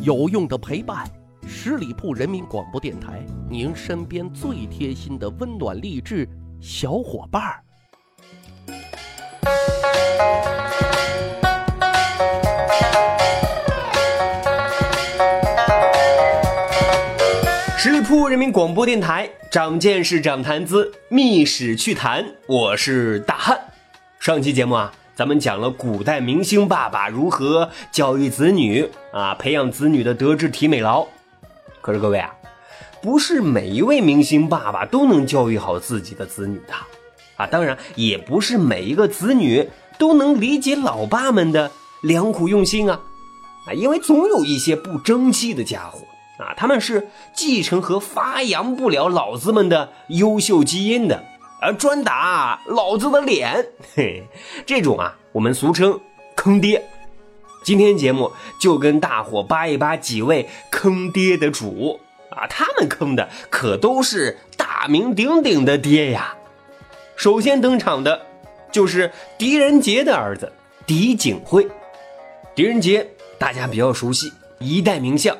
有用的陪伴，十里铺人民广播电台，您身边最贴心的温暖励志小伙伴儿。十里铺人民广播电台，长见识，长谈资，密史趣谈。我是大汉。上期节目啊，咱们讲了古代明星爸爸如何教育子女啊，培养子女的德智体美劳。可是各位啊，不是每一位明星爸爸都能教育好自己的子女的啊。当然，也不是每一个子女都能理解老爸们的良苦用心啊。啊，因为总有一些不争气的家伙。啊，他们是继承和发扬不了老子们的优秀基因的，而专打老子的脸。嘿，这种啊，我们俗称坑爹。今天节目就跟大伙扒一扒几位坑爹的主啊，他们坑的可都是大名鼎鼎的爹呀。首先登场的就是狄仁杰的儿子狄景辉。狄仁杰大家比较熟悉，一代名相。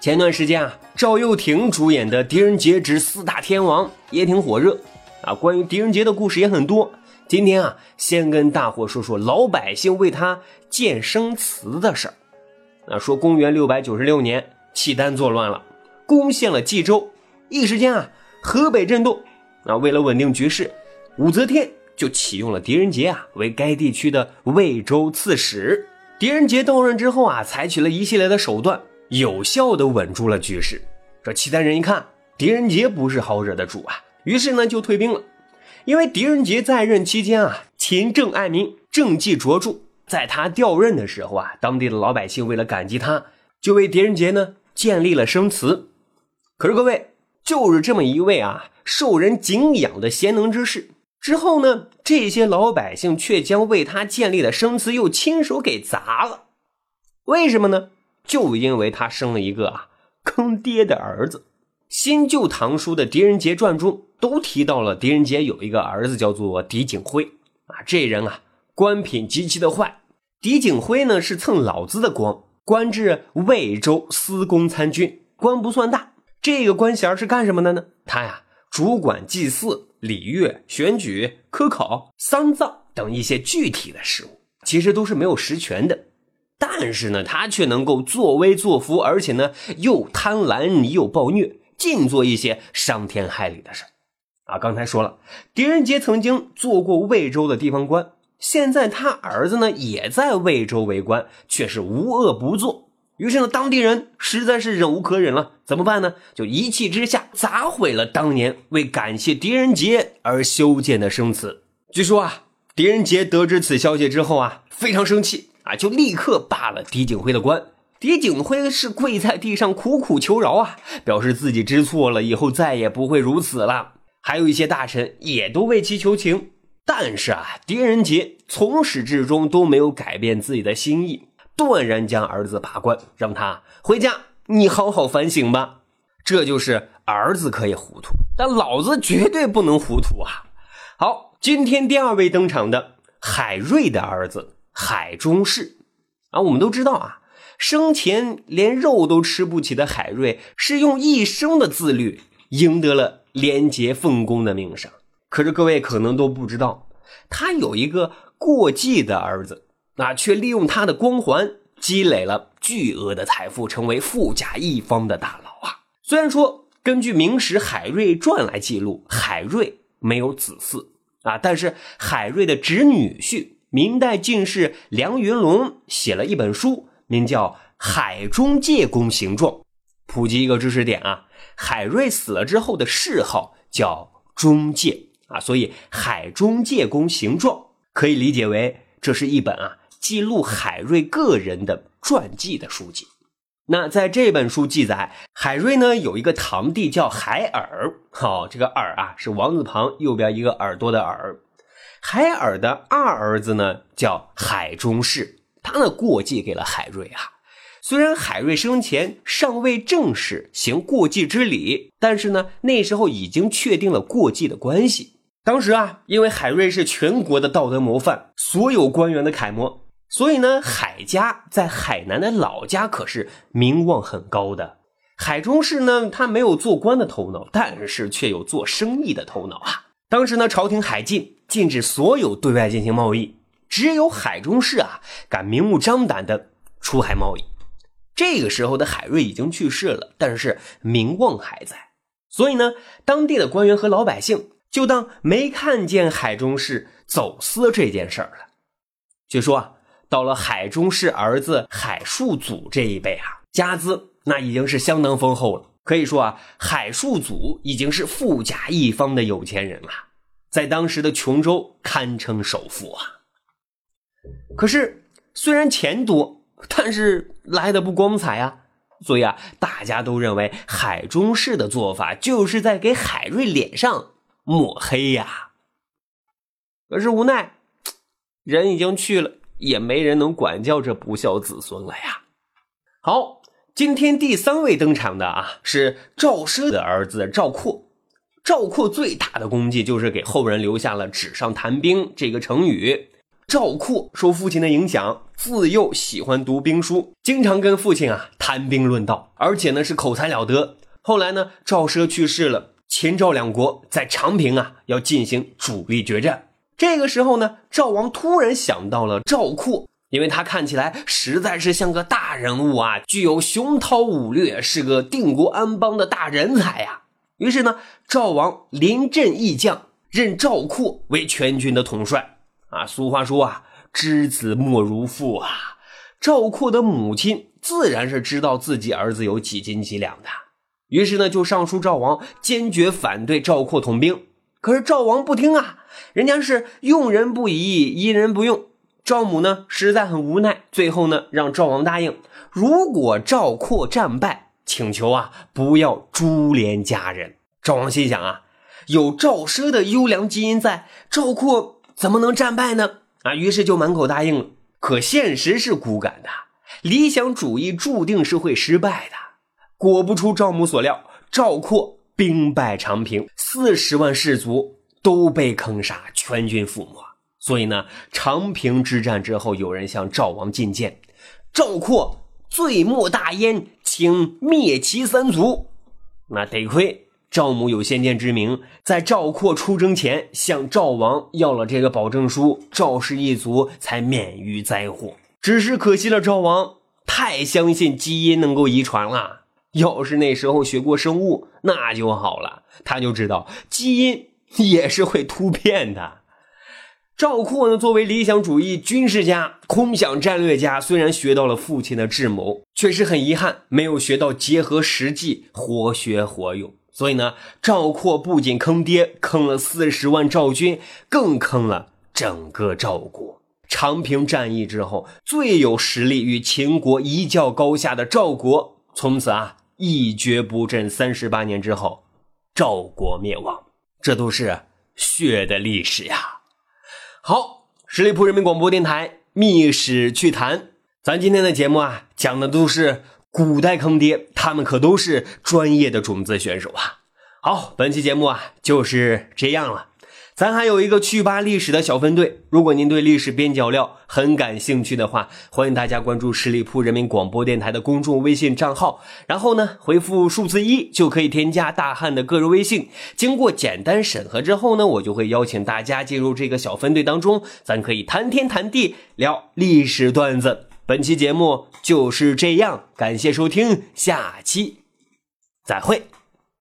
前段时间啊，赵又廷主演的《狄仁杰之四大天王》也挺火热啊。关于狄仁杰的故事也很多。今天啊，先跟大伙说说老百姓为他建生祠的事儿。啊，说公元六百九十六年，契丹作乱了，攻陷了冀州，一时间啊，河北震动。啊，为了稳定局势，武则天就启用了狄仁杰啊为该地区的魏州刺史。狄仁杰到任之后啊，采取了一系列的手段。有效的稳住了局势。这契丹人一看狄仁杰不是好惹的主啊，于是呢就退兵了。因为狄仁杰在任期间啊，勤政爱民，政绩卓著。在他调任的时候啊，当地的老百姓为了感激他，就为狄仁杰呢建立了生祠。可是各位，就是这么一位啊受人敬仰的贤能之士，之后呢，这些老百姓却将为他建立的生祠又亲手给砸了。为什么呢？就因为他生了一个啊坑爹的儿子，《新旧唐书》的《狄仁杰传》中都提到了狄仁杰有一个儿子叫做狄景辉啊，这人啊官品极其的坏。狄景辉呢是蹭老子的光，官至魏州司功参军，官不算大。这个官衔是干什么的呢？他呀主管祭祀、礼乐、选举、科考、丧葬等一些具体的事务，其实都是没有实权的。但是呢，他却能够作威作福，而且呢又贪婪又暴虐，尽做一些伤天害理的事啊，刚才说了，狄仁杰曾经做过魏州的地方官，现在他儿子呢也在魏州为官，却是无恶不作。于是呢，当地人实在是忍无可忍了，怎么办呢？就一气之下砸毁了当年为感谢狄仁杰而修建的生祠。据说啊，狄仁杰得知此消息之后啊，非常生气。啊！就立刻罢了狄景辉的官。狄景辉是跪在地上苦苦求饶啊，表示自己知错了，以后再也不会如此了。还有一些大臣也都为其求情。但是啊，狄仁杰从始至终都没有改变自己的心意，断然将儿子罢官，让他回家，你好好反省吧。这就是儿子可以糊涂，但老子绝对不能糊涂啊！好，今天第二位登场的海瑞的儿子。海中士，啊，我们都知道啊，生前连肉都吃不起的海瑞，是用一生的自律赢得了廉洁奉公的名声。可是各位可能都不知道，他有一个过继的儿子，那却利用他的光环积累了巨额的财富，成为富甲一方的大佬啊。虽然说根据《明史·海瑞传》来记录，海瑞没有子嗣啊，但是海瑞的侄女婿。明代进士梁云龙写了一本书，名叫《海中介公行状》。普及一个知识点啊，海瑞死了之后的谥号叫中介啊，所以《海中介公行状》可以理解为这是一本啊记录海瑞个人的传记的书籍。那在这本书记载，海瑞呢有一个堂弟叫海尔，好，这个尔啊是王字旁，右边一个耳朵的耳。海尔的二儿子呢，叫海中士，他呢过继给了海瑞啊。虽然海瑞生前尚未正式行过继之礼，但是呢，那时候已经确定了过继的关系。当时啊，因为海瑞是全国的道德模范，所有官员的楷模，所以呢，海家在海南的老家可是名望很高的。海中氏呢，他没有做官的头脑，但是却有做生意的头脑啊。当时呢，朝廷海禁，禁止所有对外进行贸易，只有海中氏啊，敢明目张胆的出海贸易。这个时候的海瑞已经去世了，但是名望还在，所以呢，当地的官员和老百姓就当没看见海中氏走私这件事儿了。据说啊，到了海中氏儿子海树祖这一辈啊，家资那已经是相当丰厚了。可以说啊，海树祖已经是富甲一方的有钱人了，在当时的琼州堪称首富啊。可是虽然钱多，但是来的不光彩啊，所以啊，大家都认为海中氏的做法就是在给海瑞脸上抹黑呀。可是无奈，人已经去了，也没人能管教这不孝子孙了呀。好。今天第三位登场的啊，是赵奢的儿子赵括。赵括最大的功绩就是给后人留下了“纸上谈兵”这个成语。赵括受父亲的影响，自幼喜欢读兵书，经常跟父亲啊谈兵论道，而且呢是口才了得。后来呢，赵奢去世了，秦赵两国在长平啊要进行主力决战。这个时候呢，赵王突然想到了赵括。因为他看起来实在是像个大人物啊，具有雄韬武略，是个定国安邦的大人才呀。于是呢，赵王临阵义将，任赵括为全军的统帅。啊，俗话说啊，知子莫如父啊。赵括的母亲自然是知道自己儿子有几斤几两的，于是呢，就上书赵王，坚决反对赵括统兵。可是赵王不听啊，人家是用人不疑，疑人不用。赵母呢，实在很无奈，最后呢，让赵王答应，如果赵括战败，请求啊，不要株连家人。赵王心想啊，有赵奢的优良基因在，赵括怎么能战败呢？啊，于是就满口答应了。可现实是骨感的，理想主义注定是会失败的。果不出赵母所料，赵括兵败长平，四十万士卒都被坑杀，全军覆没。所以呢，长平之战之后，有人向赵王进谏，赵括罪莫大焉，请灭其三族。那得亏赵母有先见之明，在赵括出征前向赵王要了这个保证书，赵氏一族才免于灾祸。只是可惜了，赵王太相信基因能够遗传了。要是那时候学过生物，那就好了，他就知道基因也是会突变的。赵括呢，作为理想主义军事家、空想战略家，虽然学到了父亲的智谋，确实很遗憾没有学到结合实际、活学活用。所以呢，赵括不仅坑爹，坑了四十万赵军，更坑了整个赵国。长平战役之后，最有实力与秦国一较高下的赵国，从此啊一蹶不振。三十八年之后，赵国灭亡，这都是血的历史呀。好，十里铺人民广播电台《密史趣谈》，咱今天的节目啊，讲的都是古代坑爹，他们可都是专业的种子选手啊。好，本期节目啊，就是这样了。咱还有一个趣吧历史的小分队，如果您对历史边角料很感兴趣的话，欢迎大家关注十里铺人民广播电台的公众微信账号，然后呢回复数字一就可以添加大汉的个人微信。经过简单审核之后呢，我就会邀请大家进入这个小分队当中，咱可以谈天谈地聊历史段子。本期节目就是这样，感谢收听，下期再会。